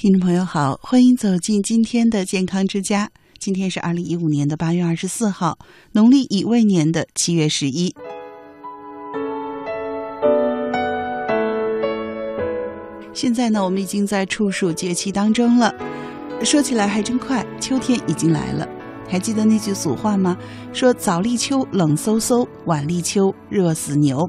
听众朋友好，欢迎走进今天的健康之家。今天是二零一五年的八月二十四号，农历乙未年的七月十一。现在呢，我们已经在处暑节气当中了。说起来还真快，秋天已经来了。还记得那句俗话吗？说早立秋冷飕飕，晚立秋热死牛。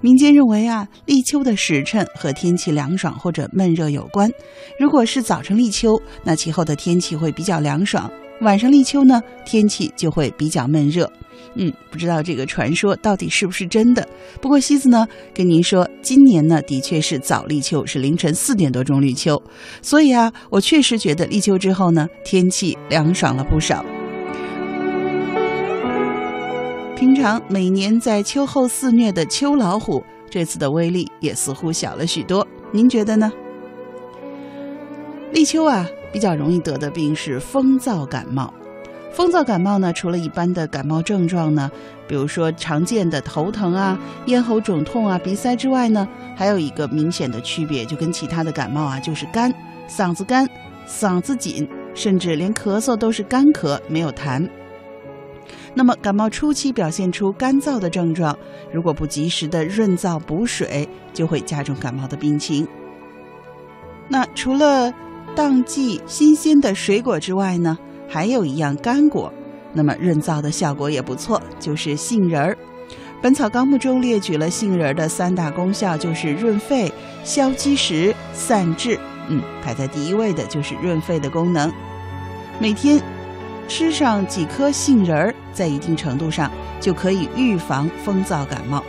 民间认为啊，立秋的时辰和天气凉爽或者闷热有关。如果是早晨立秋，那其后的天气会比较凉爽；晚上立秋呢，天气就会比较闷热。嗯，不知道这个传说到底是不是真的？不过西子呢，跟您说，今年呢的确是早立秋，是凌晨四点多钟立秋，所以啊，我确实觉得立秋之后呢，天气凉爽了不少。平常每年在秋后肆虐的秋老虎，这次的威力也似乎小了许多。您觉得呢？立秋啊，比较容易得的病是风燥感冒。风燥感冒呢，除了一般的感冒症状呢，比如说常见的头疼啊、咽喉肿痛啊、鼻塞之外呢，还有一个明显的区别，就跟其他的感冒啊，就是干，嗓子干，嗓子紧，甚至连咳嗽都是干咳，没有痰。那么感冒初期表现出干燥的症状，如果不及时的润燥补水，就会加重感冒的病情。那除了当季新鲜的水果之外呢，还有一样干果，那么润燥的效果也不错，就是杏仁儿。《本草纲目》中列举了杏仁儿的三大功效，就是润肺、消积食、散滞。嗯，排在第一位的就是润肺的功能。每天。吃上几颗杏仁儿，在一定程度上就可以预防风燥感冒。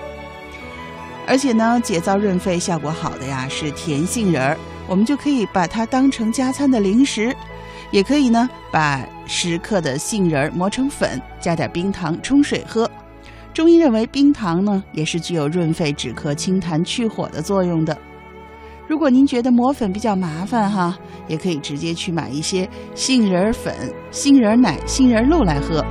而且呢，解燥润肺效果好的呀是甜杏仁儿，我们就可以把它当成加餐的零食，也可以呢把十克的杏仁儿磨成粉，加点冰糖冲水喝。中医认为冰糖呢也是具有润肺止咳、清痰去火的作用的。如果您觉得磨粉比较麻烦哈，也可以直接去买一些杏仁粉、杏仁奶、杏仁露来喝。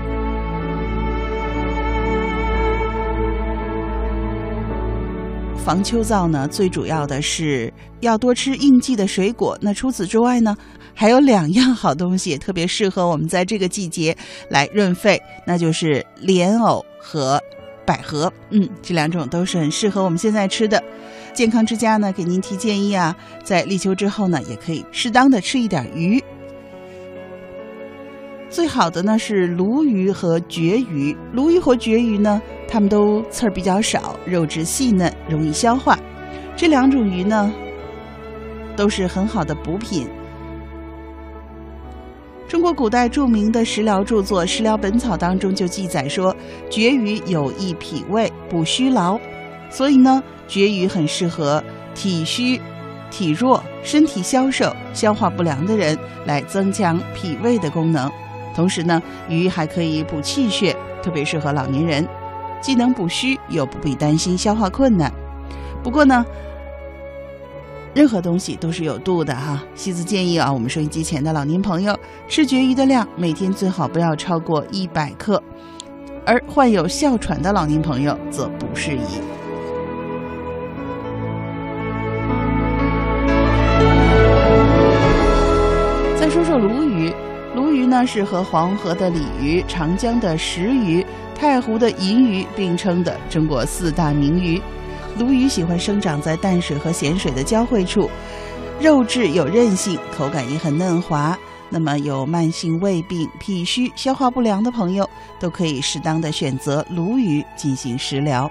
防秋燥呢，最主要的是要多吃应季的水果。那除此之外呢，还有两样好东西特别适合我们在这个季节来润肺，那就是莲藕和百合。嗯，这两种都是很适合我们现在吃的。健康之家呢，给您提建议啊，在立秋之后呢，也可以适当的吃一点鱼。最好的呢是鲈鱼和蕨鱼。鲈鱼和蕨鱼呢，它们都刺儿比较少，肉质细嫩，容易消化。这两种鱼呢，都是很好的补品。中国古代著名的食疗著作《食疗本草》当中就记载说，蕨鱼有益脾胃，补虚劳。所以呢，绝鱼很适合体虚、体弱、身体消瘦、消化不良的人来增强脾胃的功能。同时呢，鱼还可以补气血，特别适合老年人，既能补虚，又不必担心消化困难。不过呢，任何东西都是有度的哈。西子建议啊，我们收音机前的老年朋友吃绝鱼的量每天最好不要超过一百克，而患有哮喘的老年朋友则不适宜。说说鲈鱼，鲈鱼呢是和黄河的鲤鱼、长江的石鱼、太湖的银鱼并称的中国四大名鱼。鲈鱼喜欢生长在淡水和咸水的交汇处，肉质有韧性，口感也很嫩滑。那么有慢性胃病、脾虚、消化不良的朋友，都可以适当的选择鲈鱼进行食疗。